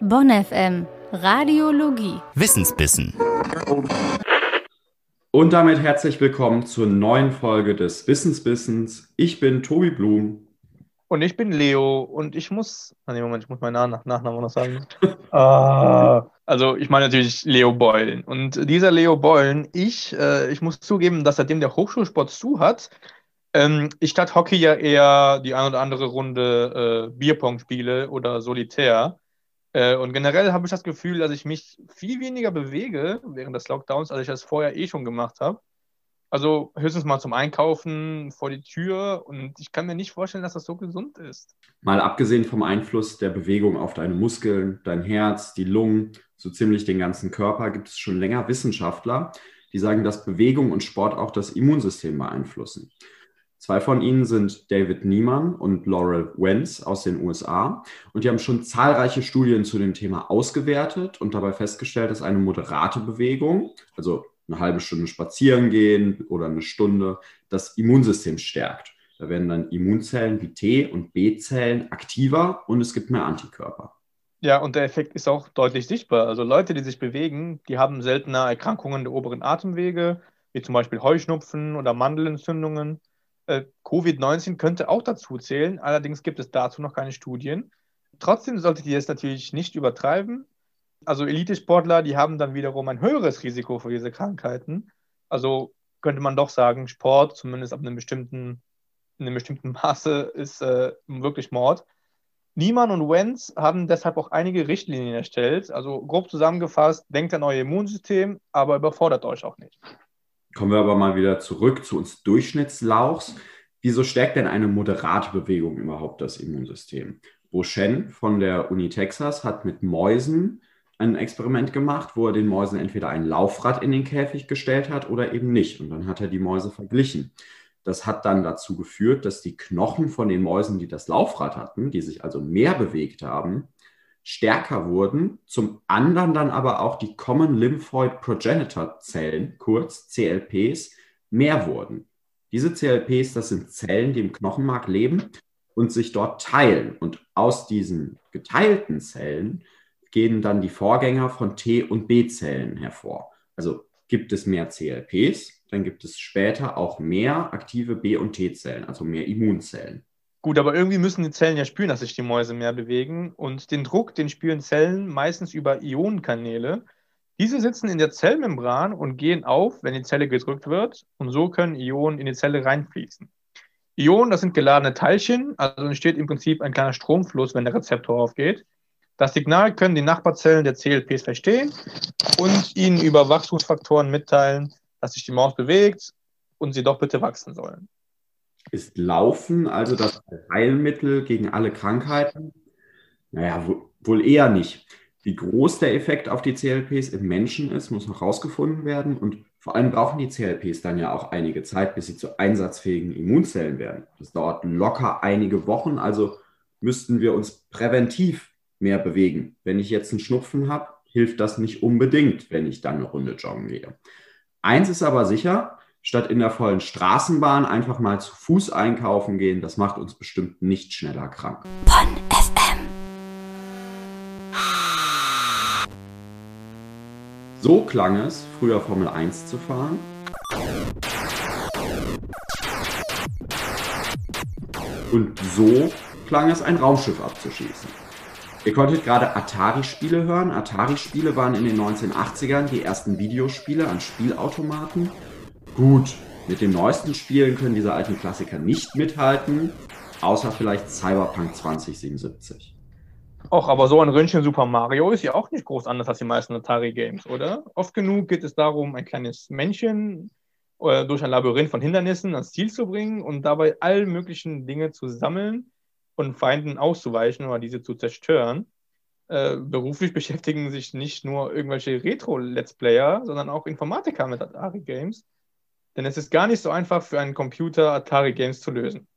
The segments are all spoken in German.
Bonn FM Radiologie Wissensbissen. Und damit herzlich willkommen zur neuen Folge des Wissensbissens. Ich bin Tobi Blum. Und ich bin Leo und ich muss. Ah, nee, Moment, ich muss meinen Nach Nachnamen noch sagen. ah, also, ich meine natürlich Leo Beulen. Und dieser Leo Beulen, ich, äh, ich muss zugeben, dass seitdem der Hochschulsport zu hat, ähm, ich statt Hockey ja eher die ein oder andere Runde äh, Bierpong spiele oder Solitär. Äh, und generell habe ich das Gefühl, dass ich mich viel weniger bewege während des Lockdowns, als ich das vorher eh schon gemacht habe. Also höchstens mal zum Einkaufen vor die Tür und ich kann mir nicht vorstellen, dass das so gesund ist. Mal abgesehen vom Einfluss der Bewegung auf deine Muskeln, dein Herz, die Lungen, so ziemlich den ganzen Körper, gibt es schon länger Wissenschaftler, die sagen, dass Bewegung und Sport auch das Immunsystem beeinflussen. Zwei von ihnen sind David Niemann und Laurel Wenz aus den USA. Und die haben schon zahlreiche Studien zu dem Thema ausgewertet und dabei festgestellt, dass eine moderate Bewegung, also eine halbe Stunde spazieren gehen oder eine Stunde, das Immunsystem stärkt. Da werden dann Immunzellen wie T- und B-Zellen aktiver und es gibt mehr Antikörper. Ja, und der Effekt ist auch deutlich sichtbar. Also Leute, die sich bewegen, die haben seltener Erkrankungen der oberen Atemwege, wie zum Beispiel Heuschnupfen oder Mandelentzündungen. Äh, Covid-19 könnte auch dazu zählen, allerdings gibt es dazu noch keine Studien. Trotzdem solltet ihr es natürlich nicht übertreiben. Also Elitesportler, die haben dann wiederum ein höheres Risiko für diese Krankheiten. Also könnte man doch sagen, Sport, zumindest ab einem bestimmten, in einem bestimmten Maße, ist äh, wirklich Mord. Niemann und Wenz haben deshalb auch einige Richtlinien erstellt. Also grob zusammengefasst, denkt an euer Immunsystem, aber überfordert euch auch nicht. Kommen wir aber mal wieder zurück zu uns Durchschnittslauchs. Wieso stärkt denn eine moderate Bewegung überhaupt das Immunsystem? Bo Shen von der Uni Texas hat mit Mäusen ein Experiment gemacht, wo er den Mäusen entweder ein Laufrad in den Käfig gestellt hat oder eben nicht. Und dann hat er die Mäuse verglichen. Das hat dann dazu geführt, dass die Knochen von den Mäusen, die das Laufrad hatten, die sich also mehr bewegt haben, stärker wurden, zum anderen dann aber auch die Common Lymphoid Progenitor Zellen, kurz CLPs, mehr wurden. Diese CLPs, das sind Zellen, die im Knochenmark leben und sich dort teilen. Und aus diesen geteilten Zellen gehen dann die Vorgänger von T- und B-Zellen hervor. Also gibt es mehr CLPs, dann gibt es später auch mehr aktive B- und T-Zellen, also mehr Immunzellen. Gut, aber irgendwie müssen die Zellen ja spüren, dass sich die Mäuse mehr bewegen. Und den Druck, den spüren Zellen meistens über Ionenkanäle. Diese sitzen in der Zellmembran und gehen auf, wenn die Zelle gedrückt wird. Und so können Ionen in die Zelle reinfließen. Ionen, das sind geladene Teilchen, also entsteht im Prinzip ein kleiner Stromfluss, wenn der Rezeptor aufgeht. Das Signal können die Nachbarzellen der CLPs verstehen und ihnen über Wachstumsfaktoren mitteilen, dass sich die Maus bewegt und sie doch bitte wachsen sollen. Ist Laufen also das Heilmittel gegen alle Krankheiten? Naja, wohl eher nicht. Wie groß der Effekt auf die CLPs im Menschen ist, muss noch herausgefunden werden. Und vor allem brauchen die CLPs dann ja auch einige Zeit, bis sie zu einsatzfähigen Immunzellen werden. Das dauert locker einige Wochen, also müssten wir uns präventiv mehr bewegen. Wenn ich jetzt einen Schnupfen habe, hilft das nicht unbedingt, wenn ich dann eine Runde joggen gehe. Eins ist aber sicher, statt in der vollen Straßenbahn einfach mal zu Fuß einkaufen gehen, das macht uns bestimmt nicht schneller krank. Bonn FM. So klang es, früher Formel 1 zu fahren. Und so klang es, ein Raumschiff abzuschießen. Ihr konntet gerade Atari-Spiele hören. Atari-Spiele waren in den 1980ern die ersten Videospiele an Spielautomaten. Gut, mit den neuesten Spielen können diese alten Klassiker nicht mithalten, außer vielleicht Cyberpunk 2077. Auch, aber so ein Röntgen Super Mario ist ja auch nicht groß anders als die meisten Atari-Games, oder? Oft genug geht es darum, ein kleines Männchen äh, durch ein Labyrinth von Hindernissen ans Ziel zu bringen und dabei all möglichen Dinge zu sammeln und Feinden auszuweichen oder diese zu zerstören. Äh, beruflich beschäftigen sich nicht nur irgendwelche Retro-Let's Player, sondern auch Informatiker mit Atari-Games. Denn es ist gar nicht so einfach für einen Computer, Atari-Games zu lösen.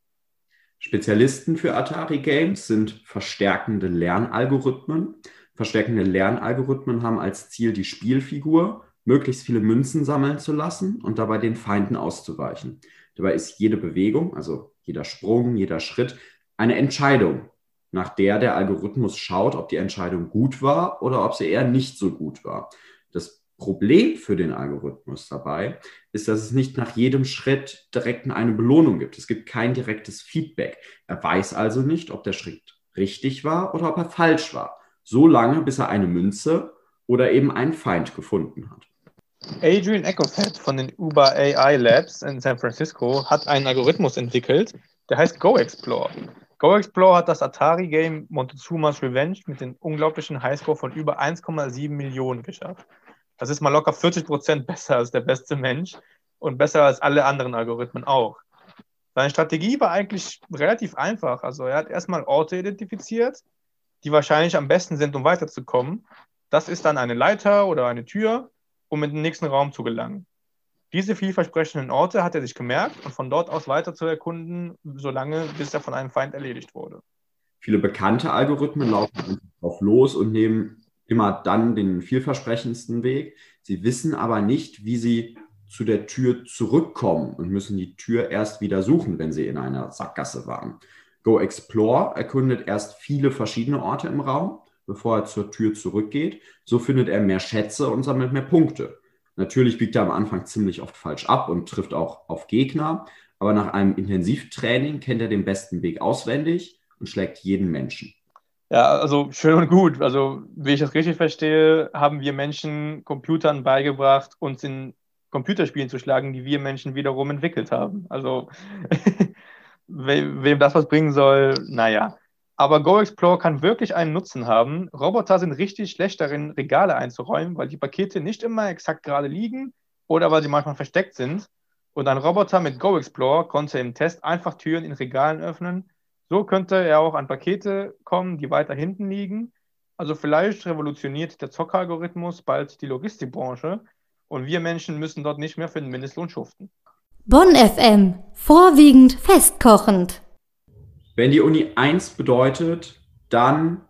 Spezialisten für Atari-Games sind verstärkende Lernalgorithmen. Verstärkende Lernalgorithmen haben als Ziel die Spielfigur, möglichst viele Münzen sammeln zu lassen und dabei den Feinden auszuweichen. Dabei ist jede Bewegung, also jeder Sprung, jeder Schritt, eine Entscheidung, nach der der Algorithmus schaut, ob die Entscheidung gut war oder ob sie eher nicht so gut war. Das Problem für den Algorithmus dabei ist, dass es nicht nach jedem Schritt direkt eine Belohnung gibt. Es gibt kein direktes Feedback. Er weiß also nicht, ob der Schritt richtig war oder ob er falsch war. So lange, bis er eine Münze oder eben einen Feind gefunden hat. Adrian Ecofett von den Uber AI Labs in San Francisco hat einen Algorithmus entwickelt, der heißt GoExplore. GoExplore hat das Atari-Game Montezuma's Revenge mit dem unglaublichen Highscore von über 1,7 Millionen geschafft. Das ist mal locker 40 Prozent besser als der beste Mensch und besser als alle anderen Algorithmen auch. Seine Strategie war eigentlich relativ einfach. Also er hat erstmal Orte identifiziert, die wahrscheinlich am besten sind, um weiterzukommen. Das ist dann eine Leiter oder eine Tür, um in den nächsten Raum zu gelangen. Diese vielversprechenden Orte hat er sich gemerkt und von dort aus weiter zu erkunden, solange bis er von einem Feind erledigt wurde. Viele bekannte Algorithmen laufen drauf los und nehmen immer dann den vielversprechendsten Weg. Sie wissen aber nicht, wie sie zu der Tür zurückkommen und müssen die Tür erst wieder suchen, wenn sie in einer Sackgasse waren. Go Explore erkundet erst viele verschiedene Orte im Raum, bevor er zur Tür zurückgeht. So findet er mehr Schätze und sammelt mehr Punkte. Natürlich biegt er am Anfang ziemlich oft falsch ab und trifft auch auf Gegner, aber nach einem Intensivtraining kennt er den besten Weg auswendig und schlägt jeden Menschen. Ja, also schön und gut. Also, wie ich das richtig verstehe, haben wir Menschen Computern beigebracht, uns in Computerspielen zu schlagen, die wir Menschen wiederum entwickelt haben. Also, wem das was bringen soll, naja. Aber GoExplore kann wirklich einen Nutzen haben. Roboter sind richtig schlecht darin, Regale einzuräumen, weil die Pakete nicht immer exakt gerade liegen oder weil sie manchmal versteckt sind. Und ein Roboter mit GoExplore konnte im Test einfach Türen in Regalen öffnen. So könnte er auch an Pakete kommen, die weiter hinten liegen. Also vielleicht revolutioniert der Zockeralgorithmus bald die Logistikbranche und wir Menschen müssen dort nicht mehr für den Mindestlohn schuften. Bonn FM, vorwiegend festkochend. Wenn die Uni 1 bedeutet, dann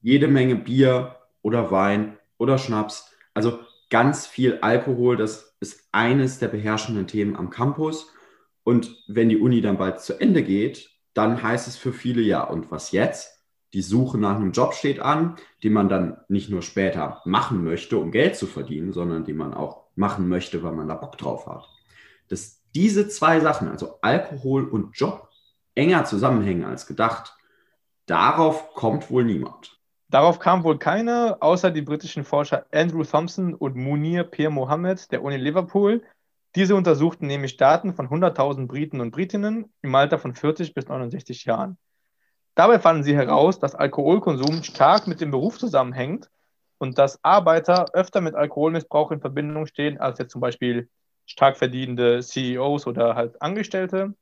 jede Menge Bier oder Wein oder Schnaps. Also ganz viel Alkohol, das ist eines der beherrschenden Themen am Campus. Und wenn die Uni dann bald zu Ende geht, dann heißt es für viele ja, und was jetzt? Die Suche nach einem Job steht an, den man dann nicht nur später machen möchte, um Geld zu verdienen, sondern den man auch machen möchte, weil man da Bock drauf hat. Dass diese zwei Sachen, also Alkohol und Job, enger zusammenhängen als gedacht. Darauf kommt wohl niemand. Darauf kam wohl keiner, außer die britischen Forscher Andrew Thompson und Munir Pierre Mohammed der Uni Liverpool. Diese untersuchten nämlich Daten von 100.000 Briten und Britinnen im Alter von 40 bis 69 Jahren. Dabei fanden sie heraus, dass Alkoholkonsum stark mit dem Beruf zusammenhängt und dass Arbeiter öfter mit Alkoholmissbrauch in Verbindung stehen als jetzt zum Beispiel stark verdienende CEOs oder halt Angestellte.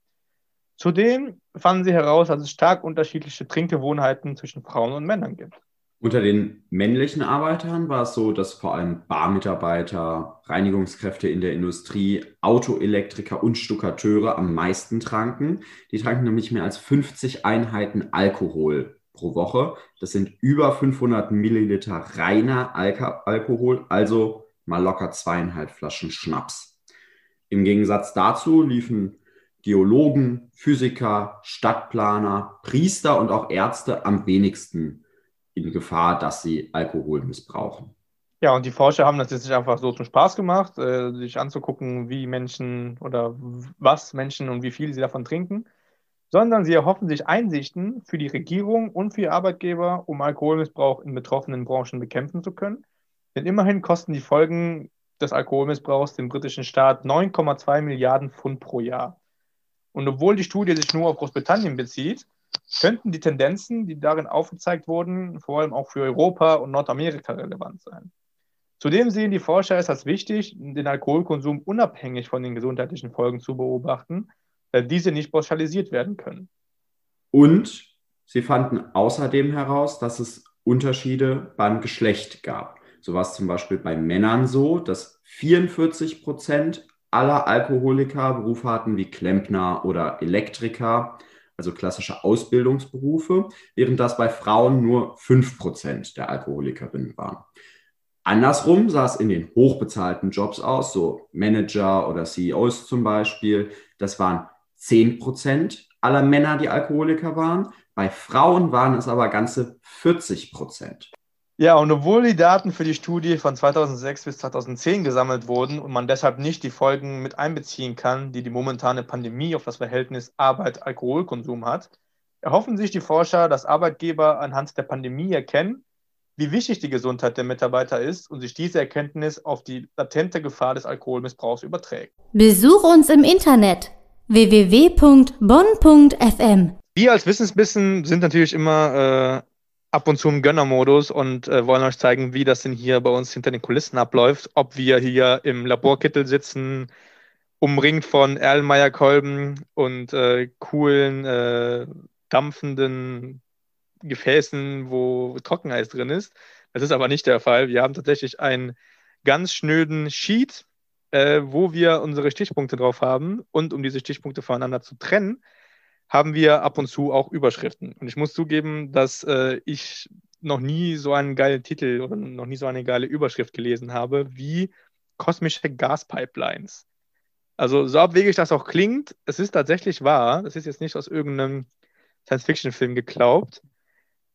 Zudem fanden sie heraus, dass es stark unterschiedliche Trinkgewohnheiten zwischen Frauen und Männern gibt. Unter den männlichen Arbeitern war es so, dass vor allem Barmitarbeiter, Reinigungskräfte in der Industrie, Autoelektriker und Stuckateure am meisten tranken. Die tranken nämlich mehr als 50 Einheiten Alkohol pro Woche. Das sind über 500 Milliliter reiner Alka Alkohol, also mal locker zweieinhalb Flaschen Schnaps. Im Gegensatz dazu liefen Geologen, Physiker, Stadtplaner, Priester und auch Ärzte am wenigsten in Gefahr, dass sie Alkohol missbrauchen. Ja, und die Forscher haben das jetzt nicht einfach so zum Spaß gemacht, äh, sich anzugucken, wie Menschen oder was Menschen und wie viel sie davon trinken, sondern sie erhoffen sich Einsichten für die Regierung und für Arbeitgeber, um Alkoholmissbrauch in betroffenen Branchen bekämpfen zu können. Denn immerhin kosten die Folgen des Alkoholmissbrauchs dem britischen Staat 9,2 Milliarden Pfund pro Jahr. Und obwohl die Studie sich nur auf Großbritannien bezieht, könnten die Tendenzen, die darin aufgezeigt wurden, vor allem auch für Europa und Nordamerika relevant sein. Zudem sehen die Forscher es als wichtig, den Alkoholkonsum unabhängig von den gesundheitlichen Folgen zu beobachten, da diese nicht pauschalisiert werden können. Und sie fanden außerdem heraus, dass es Unterschiede beim Geschlecht gab. So war es zum Beispiel bei Männern so, dass 44 Prozent aller Alkoholiker Berufe hatten wie Klempner oder Elektriker, also klassische Ausbildungsberufe, während das bei Frauen nur 5% der Alkoholikerinnen waren. Andersrum sah es in den hochbezahlten Jobs aus, so Manager oder CEOs zum Beispiel. Das waren 10% aller Männer, die Alkoholiker waren, Bei Frauen waren es aber ganze 40 Prozent. Ja, und obwohl die Daten für die Studie von 2006 bis 2010 gesammelt wurden und man deshalb nicht die Folgen mit einbeziehen kann, die die momentane Pandemie auf das Verhältnis Arbeit-Alkoholkonsum hat, erhoffen sich die Forscher, dass Arbeitgeber anhand der Pandemie erkennen, wie wichtig die Gesundheit der Mitarbeiter ist und sich diese Erkenntnis auf die latente Gefahr des Alkoholmissbrauchs überträgt. Besuch uns im Internet www.bonn.fm. Wir als Wissensbissen sind natürlich immer äh, ab und zu im Gönnermodus und äh, wollen euch zeigen, wie das denn hier bei uns hinter den Kulissen abläuft. Ob wir hier im Laborkittel sitzen, umringt von Erlenmeyer-Kolben und äh, coolen, äh, dampfenden Gefäßen, wo Trockeneis drin ist. Das ist aber nicht der Fall. Wir haben tatsächlich einen ganz schnöden Sheet, äh, wo wir unsere Stichpunkte drauf haben. Und um diese Stichpunkte voneinander zu trennen, haben wir ab und zu auch Überschriften. Und ich muss zugeben, dass äh, ich noch nie so einen geilen Titel oder noch nie so eine geile Überschrift gelesen habe wie kosmische Gaspipelines. Also so abwegig das auch klingt, es ist tatsächlich wahr. Das ist jetzt nicht aus irgendeinem Science-Fiction-Film geglaubt.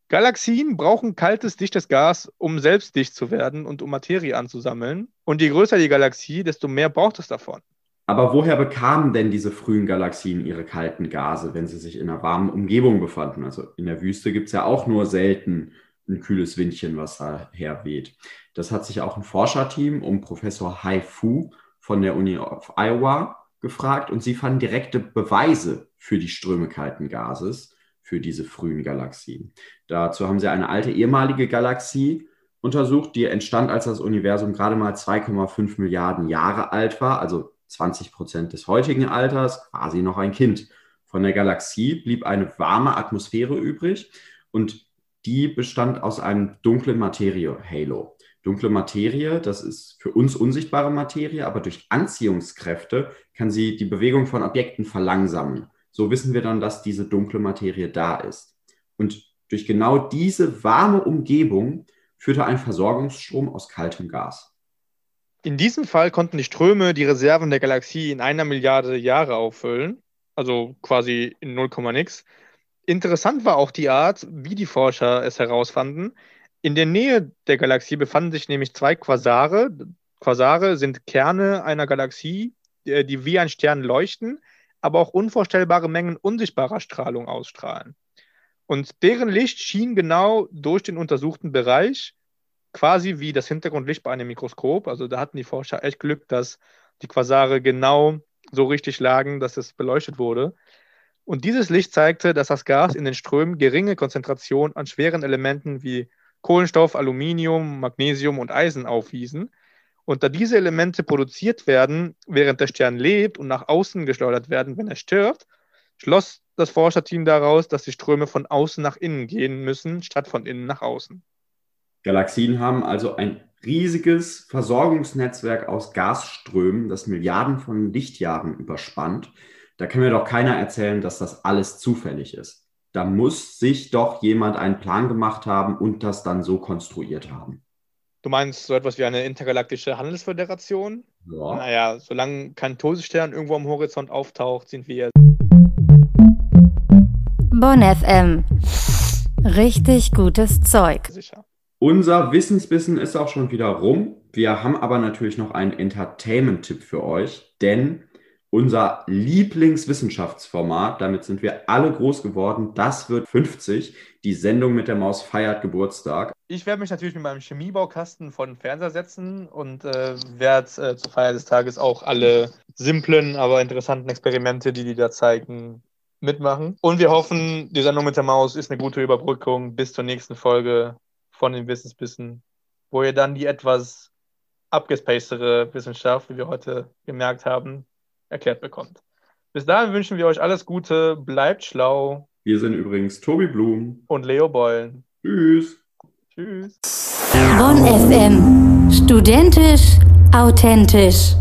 Galaxien brauchen kaltes, dichtes Gas, um selbst dicht zu werden und um Materie anzusammeln. Und je größer die Galaxie, desto mehr braucht es davon. Aber woher bekamen denn diese frühen Galaxien ihre kalten Gase, wenn sie sich in einer warmen Umgebung befanden? Also in der Wüste gibt es ja auch nur selten ein kühles Windchen, was da herweht. Das hat sich auch ein Forscherteam um Professor Hai Fu von der Uni of Iowa gefragt und sie fanden direkte Beweise für die Ströme kalten Gases für diese frühen Galaxien. Dazu haben sie eine alte ehemalige Galaxie untersucht, die entstand, als das Universum gerade mal 2,5 Milliarden Jahre alt war, also 20 Prozent des heutigen Alters, quasi noch ein Kind. Von der Galaxie blieb eine warme Atmosphäre übrig und die bestand aus einem dunklen Materie-Halo. Dunkle Materie, das ist für uns unsichtbare Materie, aber durch Anziehungskräfte kann sie die Bewegung von Objekten verlangsamen. So wissen wir dann, dass diese dunkle Materie da ist. Und durch genau diese warme Umgebung führte ein Versorgungsstrom aus kaltem Gas. In diesem Fall konnten die Ströme die Reserven der Galaxie in einer Milliarde Jahre auffüllen, also quasi in 0, nix. Interessant war auch die Art, wie die Forscher es herausfanden. In der Nähe der Galaxie befanden sich nämlich zwei Quasare. Quasare sind Kerne einer Galaxie, die wie ein Stern leuchten, aber auch unvorstellbare Mengen unsichtbarer Strahlung ausstrahlen. Und deren Licht schien genau durch den untersuchten Bereich, quasi wie das Hintergrundlicht bei einem Mikroskop. Also da hatten die Forscher echt Glück, dass die Quasare genau so richtig lagen, dass es beleuchtet wurde. Und dieses Licht zeigte, dass das Gas in den Strömen geringe Konzentrationen an schweren Elementen wie Kohlenstoff, Aluminium, Magnesium und Eisen aufwiesen und da diese Elemente produziert werden, während der Stern lebt und nach außen geschleudert werden, wenn er stirbt, schloss das Forscherteam daraus, dass die Ströme von außen nach innen gehen müssen, statt von innen nach außen. Galaxien haben also ein riesiges Versorgungsnetzwerk aus Gasströmen, das Milliarden von Lichtjahren überspannt. Da kann mir doch keiner erzählen, dass das alles zufällig ist. Da muss sich doch jemand einen Plan gemacht haben und das dann so konstruiert haben. Du meinst so etwas wie eine intergalaktische Handelsföderation? Ja. Naja, solange kein Todesstern irgendwo am Horizont auftaucht, sind wir. Bonn FM. Richtig gutes Zeug. Sicher. Unser Wissensbissen ist auch schon wieder rum. Wir haben aber natürlich noch einen Entertainment-Tipp für euch, denn unser Lieblingswissenschaftsformat, damit sind wir alle groß geworden, das wird 50. Die Sendung mit der Maus feiert Geburtstag. Ich werde mich natürlich mit meinem Chemiebaukasten vor den Fernseher setzen und äh, werde äh, zur Feier des Tages auch alle simplen, aber interessanten Experimente, die die da zeigen, mitmachen. Und wir hoffen, die Sendung mit der Maus ist eine gute Überbrückung bis zur nächsten Folge von den Wissensbissen, wo ihr dann die etwas abgespacedere Wissenschaft, wie wir heute gemerkt haben, erklärt bekommt. Bis dahin wünschen wir euch alles Gute, bleibt schlau. Wir sind übrigens Tobi Blum und Leo Beulen. Tschüss. Tschüss. Bonn FM. Studentisch, authentisch.